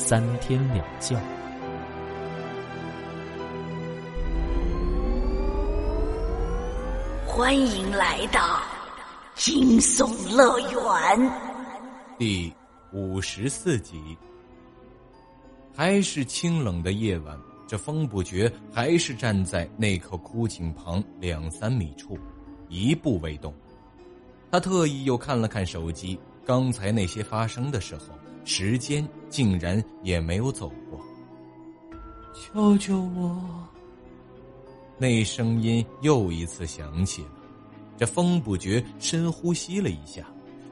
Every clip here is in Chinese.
三天两觉。欢迎来到惊悚乐园第五十四集。还是清冷的夜晚。这风不觉还是站在那口枯井旁两三米处，一步未动。他特意又看了看手机，刚才那些发生的时候，时间竟然也没有走过。救救我！那声音又一次响起了。这风不觉深呼吸了一下，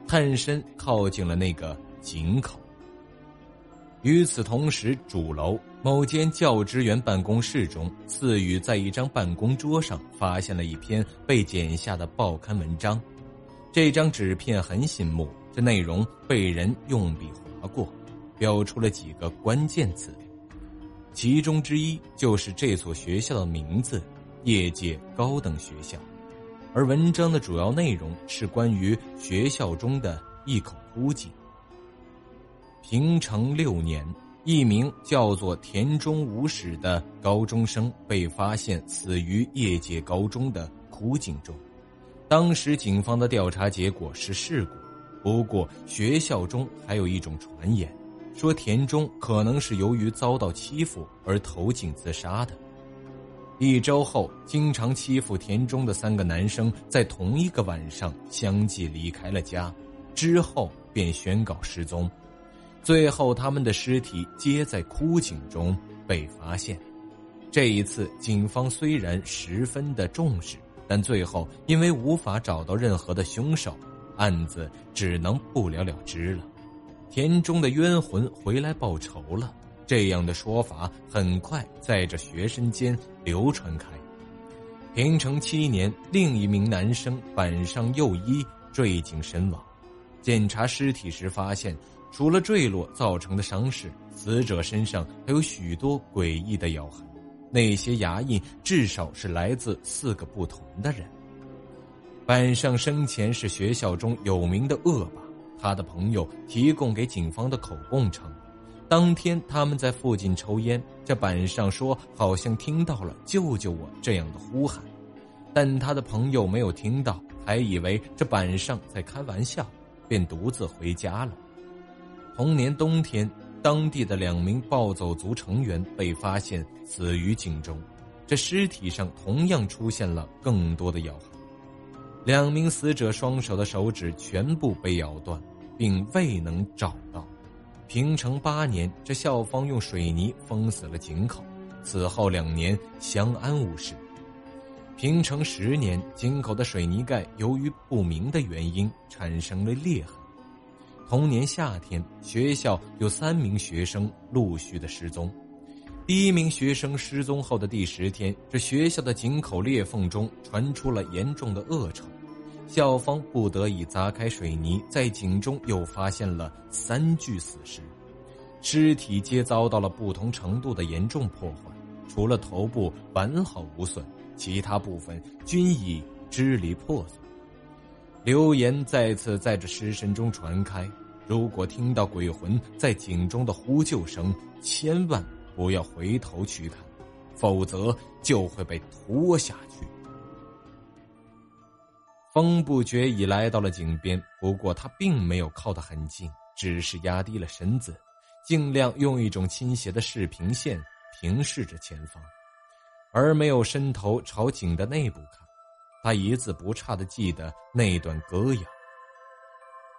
探身靠近了那个井口。与此同时，主楼某间教职员办公室中，四宇在一张办公桌上发现了一篇被剪下的报刊文章。这张纸片很醒目，这内容被人用笔过，标出了几个关键词，其中之一就是这所学校的名字——业界高等学校。而文章的主要内容是关于学校中的一口枯井。平成六年，一名叫做田中武史的高中生被发现死于业界高中的枯井中。当时警方的调查结果是事故，不过学校中还有一种传言，说田中可能是由于遭到欺负而投井自杀的。一周后，经常欺负田中的三个男生在同一个晚上相继离开了家，之后便宣告失踪。最后，他们的尸体皆在枯井中被发现。这一次，警方虽然十分的重视，但最后因为无法找到任何的凶手，案子只能不了了之了。田中的冤魂回来报仇了，这样的说法很快在这学生间流传开。平成七年，另一名男生板上右一坠井身亡，检查尸体时发现。除了坠落造成的伤势，死者身上还有许多诡异的咬痕，那些牙印至少是来自四个不同的人。板上生前是学校中有名的恶霸，他的朋友提供给警方的口供称，当天他们在附近抽烟，这板上说好像听到了“救救我”这样的呼喊，但他的朋友没有听到，还以为这板上在开玩笑，便独自回家了。同年冬天，当地的两名暴走族成员被发现死于井中，这尸体上同样出现了更多的咬痕。两名死者双手的手指全部被咬断，并未能找到。平成八年，这校方用水泥封死了井口，此后两年相安无事。平成十年，井口的水泥盖由于不明的原因产生了裂痕。同年夏天，学校有三名学生陆续的失踪。第一名学生失踪后的第十天，这学校的井口裂缝中传出了严重的恶臭，校方不得已砸开水泥，在井中又发现了三具死尸，尸体皆遭到了不同程度的严重破坏，除了头部完好无损，其他部分均已支离破碎。流言再次在这尸身中传开：如果听到鬼魂在井中的呼救声，千万不要回头去看，否则就会被拖下去。风不觉已来到了井边，不过他并没有靠得很近，只是压低了身子，尽量用一种倾斜的视平线平视着前方，而没有伸头朝井的内部看。他一字不差的记得那段歌谣：“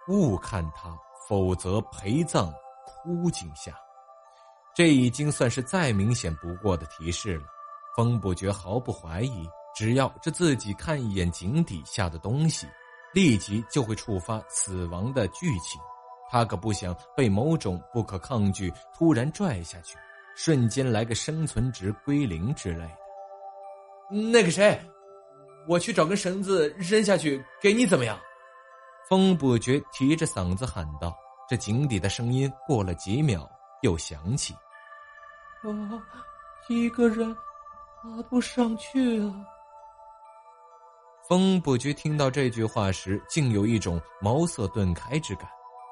勿看他，否则陪葬枯井下。”这已经算是再明显不过的提示了。风不觉毫不怀疑，只要这自己看一眼井底下的东西，立即就会触发死亡的剧情。他可不想被某种不可抗拒突然拽下去，瞬间来个生存值归零之类的。那个谁，我去找根绳子扔下去给你，怎么样？风不觉提着嗓子喊道。这井底的声音过了几秒又响起：“啊，一个人爬不上去啊！”风不觉听到这句话时，竟有一种茅塞顿开之感。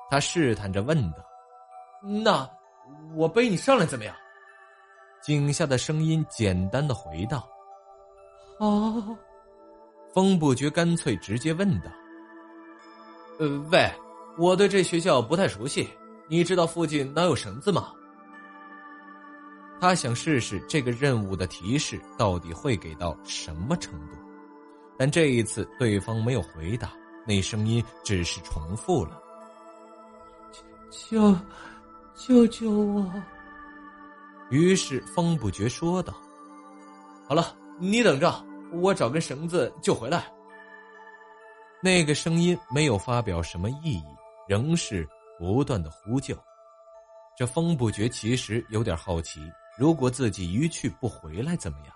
他试探着问道：“那我背你上来怎么样？”井下的声音简单的回道：“好。”风不觉干脆直接问道：“呃，喂。”我对这学校不太熟悉，你知道附近哪有绳子吗？他想试试这个任务的提示到底会给到什么程度，但这一次对方没有回答，那声音只是重复了：“救，救救我！”于是风不觉说道：“好了，你等着，我找根绳子就回来。”那个声音没有发表什么意义。仍是不断的呼救，这风不觉其实有点好奇，如果自己一去不回来怎么样？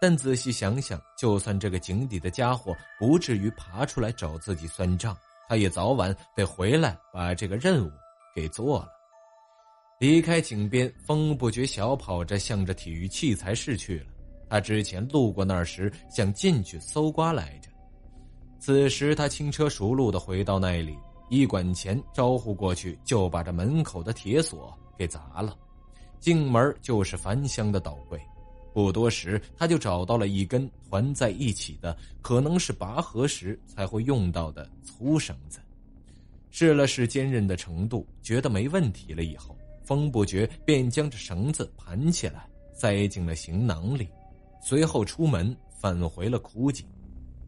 但仔细想想，就算这个井底的家伙不至于爬出来找自己算账，他也早晚得回来把这个任务给做了。离开井边，风不觉小跑着向着体育器材室去了。他之前路过那儿时想进去搜刮来着，此时他轻车熟路的回到那里。一管钱招呼过去，就把这门口的铁锁给砸了。进门就是翻箱的倒柜，不多时他就找到了一根团在一起的，可能是拔河时才会用到的粗绳子。试了试坚韧的程度，觉得没问题了以后，风不觉便将这绳子盘起来，塞进了行囊里，随后出门返回了枯井。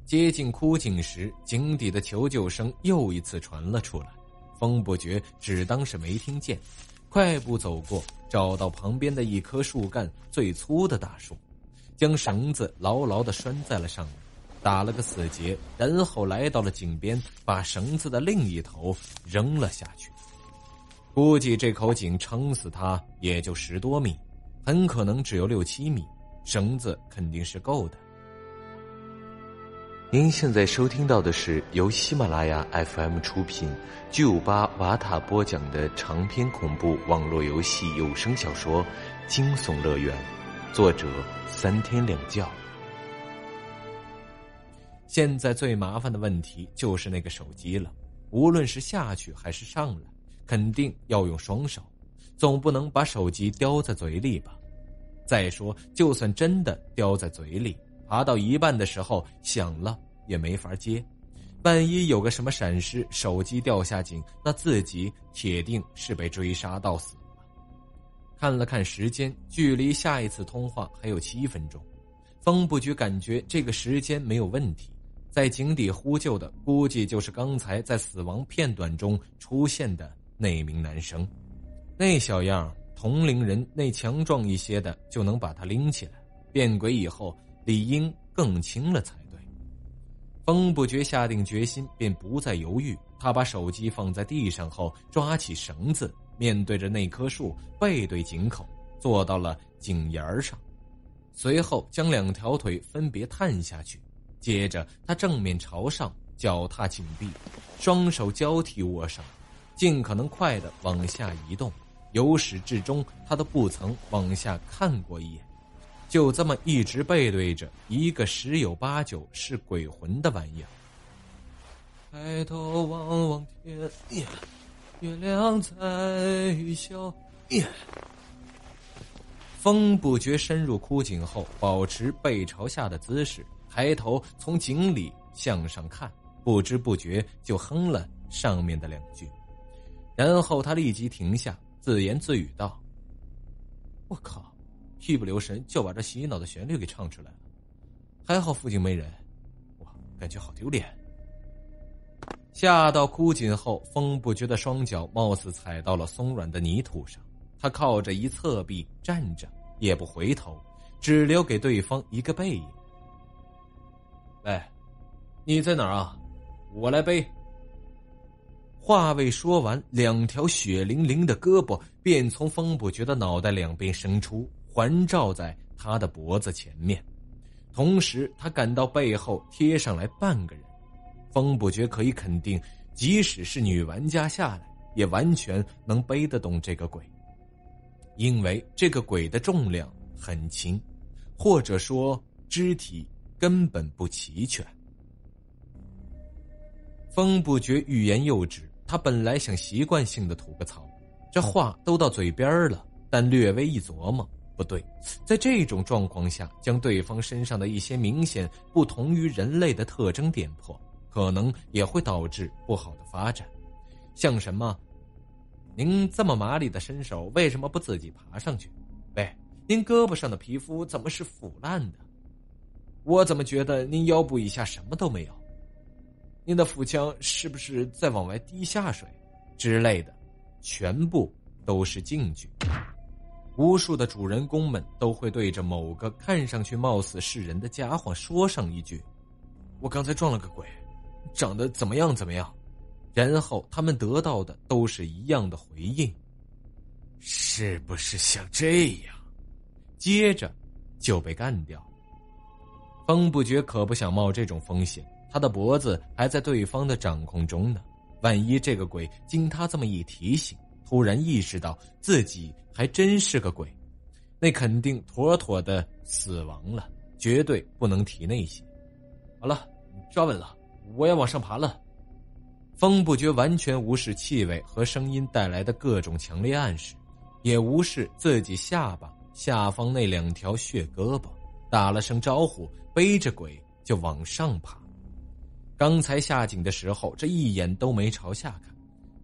接近枯井时，井底的求救声又一次传了出来。风不觉只当是没听见，快步走过，找到旁边的一棵树干最粗的大树，将绳子牢牢的拴在了上面，打了个死结，然后来到了井边，把绳子的另一头扔了下去。估计这口井撑死他也就十多米，很可能只有六七米，绳子肯定是够的。您现在收听到的是由喜马拉雅 FM 出品、巨五八瓦塔播讲的长篇恐怖网络游戏有声小说《惊悚乐园》，作者三天两觉。现在最麻烦的问题就是那个手机了，无论是下去还是上来，肯定要用双手，总不能把手机叼在嘴里吧？再说，就算真的叼在嘴里。爬到一半的时候响了也没法接，万一有个什么闪失，手机掉下井，那自己铁定是被追杀到死了。看了看时间，距离下一次通话还有七分钟，方不觉感觉这个时间没有问题。在井底呼救的估计就是刚才在死亡片段中出现的那名男生，那小样同龄人那强壮一些的就能把他拎起来，变鬼以后。理应更轻了才对。风不觉下定决心，便不再犹豫。他把手机放在地上后，抓起绳子，面对着那棵树，背对井口，坐到了井沿上。随后将两条腿分别探下去，接着他正面朝上，脚踏井壁，双手交替握上，尽可能快的往下移动。由始至终，他都不曾往下看过一眼。就这么一直背对着一个十有八九是鬼魂的玩意儿。抬头望望天，月亮在笑。风不觉深入枯井后，保持背朝下的姿势，抬头从井里向上看，不知不觉就哼了上面的两句，然后他立即停下，自言自语道：“我靠！”一不留神就把这洗脑的旋律给唱出来了，还好附近没人，哇，感觉好丢脸。下到枯井后，风不觉的双脚貌似踩到了松软的泥土上，他靠着一侧壁站着，也不回头，只留给对方一个背影。喂，你在哪儿啊？我来背。话未说完，两条血淋淋的胳膊便从风不觉的脑袋两边伸出，环绕在他的脖子前面。同时，他感到背后贴上来半个人。风不觉可以肯定，即使是女玩家下来，也完全能背得动这个鬼，因为这个鬼的重量很轻，或者说肢体根本不齐全。风不觉欲言又止。他本来想习惯性的吐个槽，这话都到嘴边了，但略微一琢磨，不对，在这种状况下，将对方身上的一些明显不同于人类的特征点破，可能也会导致不好的发展。像什么，您这么麻利的身手，为什么不自己爬上去？喂，您胳膊上的皮肤怎么是腐烂的？我怎么觉得您腰部以下什么都没有？您的腹腔是不是在往外滴下水之类的？全部都是禁句。无数的主人公们都会对着某个看上去貌似是人的家伙说上一句：“我刚才撞了个鬼，长得怎么样怎么样。”然后他们得到的都是一样的回应：“是不是像这样？”接着就被干掉。风不觉可不想冒这种风险。他的脖子还在对方的掌控中呢，万一这个鬼经他这么一提醒，突然意识到自己还真是个鬼，那肯定妥妥的死亡了，绝对不能提那些。好了，抓稳了，我要往上爬了。风不觉完全无视气味和声音带来的各种强烈暗示，也无视自己下巴下方那两条血胳膊，打了声招呼，背着鬼就往上爬。刚才下井的时候，这一眼都没朝下看，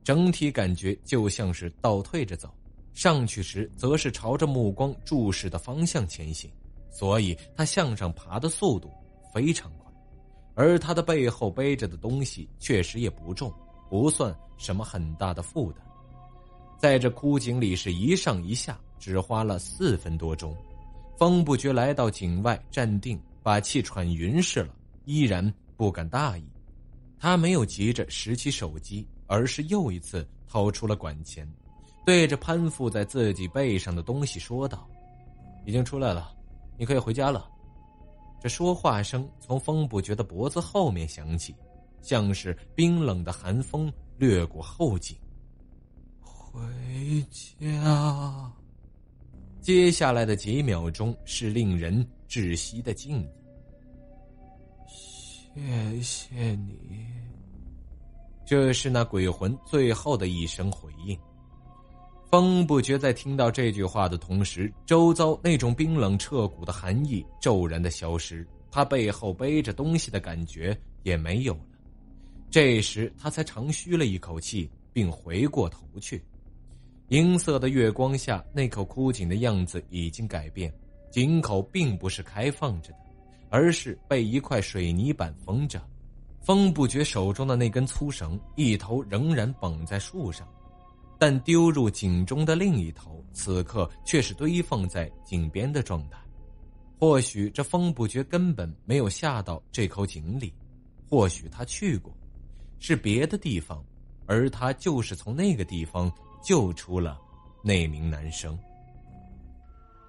整体感觉就像是倒退着走；上去时，则是朝着目光注视的方向前行，所以他向上爬的速度非常快。而他的背后背着的东西确实也不重，不算什么很大的负担。在这枯井里是一上一下，只花了四分多钟。风不觉来到井外站定，把气喘匀实了，依然。不敢大意，他没有急着拾起手机，而是又一次掏出了管钳，对着攀附在自己背上的东西说道：“已经出来了，你可以回家了。”这说话声从风不觉的脖子后面响起，像是冰冷的寒风掠过后颈。回家。接下来的几秒钟是令人窒息的静。谢谢你。这是那鬼魂最后的一声回应。风不觉在听到这句话的同时，周遭那种冰冷彻骨的寒意骤然的消失，他背后背着东西的感觉也没有了。这时他才长吁了一口气，并回过头去。银色的月光下，那口枯井的样子已经改变，井口并不是开放着的。而是被一块水泥板封着，风不觉手中的那根粗绳一头仍然绑在树上，但丢入井中的另一头此刻却是堆放在井边的状态。或许这风不觉根本没有下到这口井里，或许他去过，是别的地方，而他就是从那个地方救出了那名男生。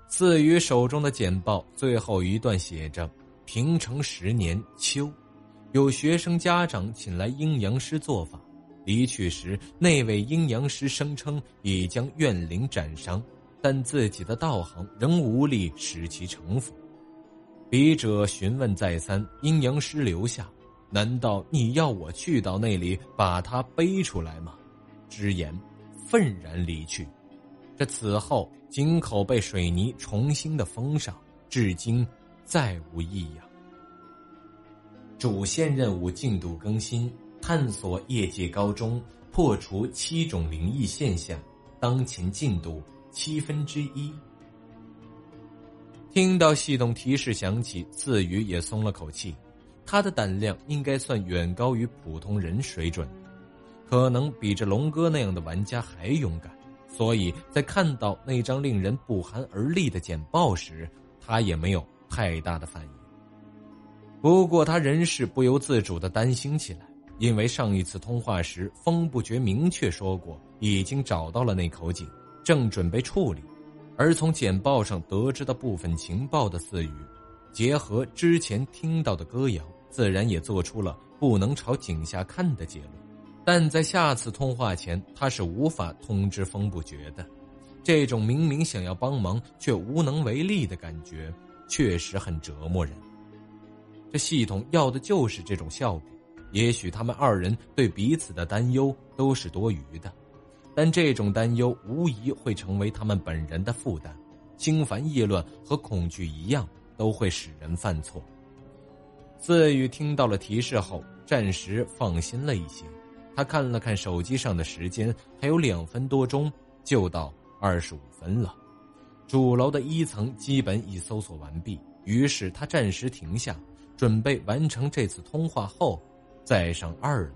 赐予手中的简报最后一段写着。平成十年秋，有学生家长请来阴阳师做法。离去时，那位阴阳师声称已将怨灵斩伤，但自己的道行仍无力使其成佛。笔者询问再三，阴阳师留下：“难道你要我去到那里把他背出来吗？”之言，愤然离去。这此后，井口被水泥重新的封上，至今。再无异样。主线任务进度更新：探索业界高中，破除七种灵异现象。当前进度七分之一。听到系统提示响起，自宇也松了口气。他的胆量应该算远高于普通人水准，可能比这龙哥那样的玩家还勇敢。所以在看到那张令人不寒而栗的简报时，他也没有。太大的反应。不过他仍是不由自主的担心起来，因为上一次通话时，风不觉明确说过已经找到了那口井，正准备处理。而从简报上得知的部分情报的四语，结合之前听到的歌谣，自然也做出了不能朝井下看的结论。但在下次通话前，他是无法通知风不觉的。这种明明想要帮忙却无能为力的感觉，确实很折磨人。这系统要的就是这种效果。也许他们二人对彼此的担忧都是多余的。但这种担忧无疑会成为他们本人的负担，心烦意乱和恐惧一样，都会使人犯错。四宇听到了提示后，暂时放心了一些。他看了看手机上的时间，还有两分多钟就到二十五分了。主楼的一层基本已搜索完毕，于是他暂时停下，准备完成这次通话后再上二楼。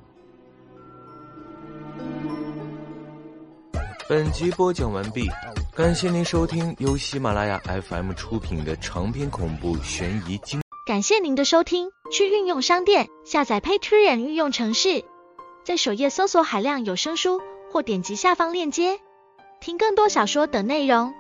本集播讲完毕，感谢您收听由喜马拉雅 FM 出品的长篇恐怖悬疑惊。感谢您的收听，去运用商店下载 Patreon 运用城市，在首页搜索海量有声书，或点击下方链接听更多小说等内容。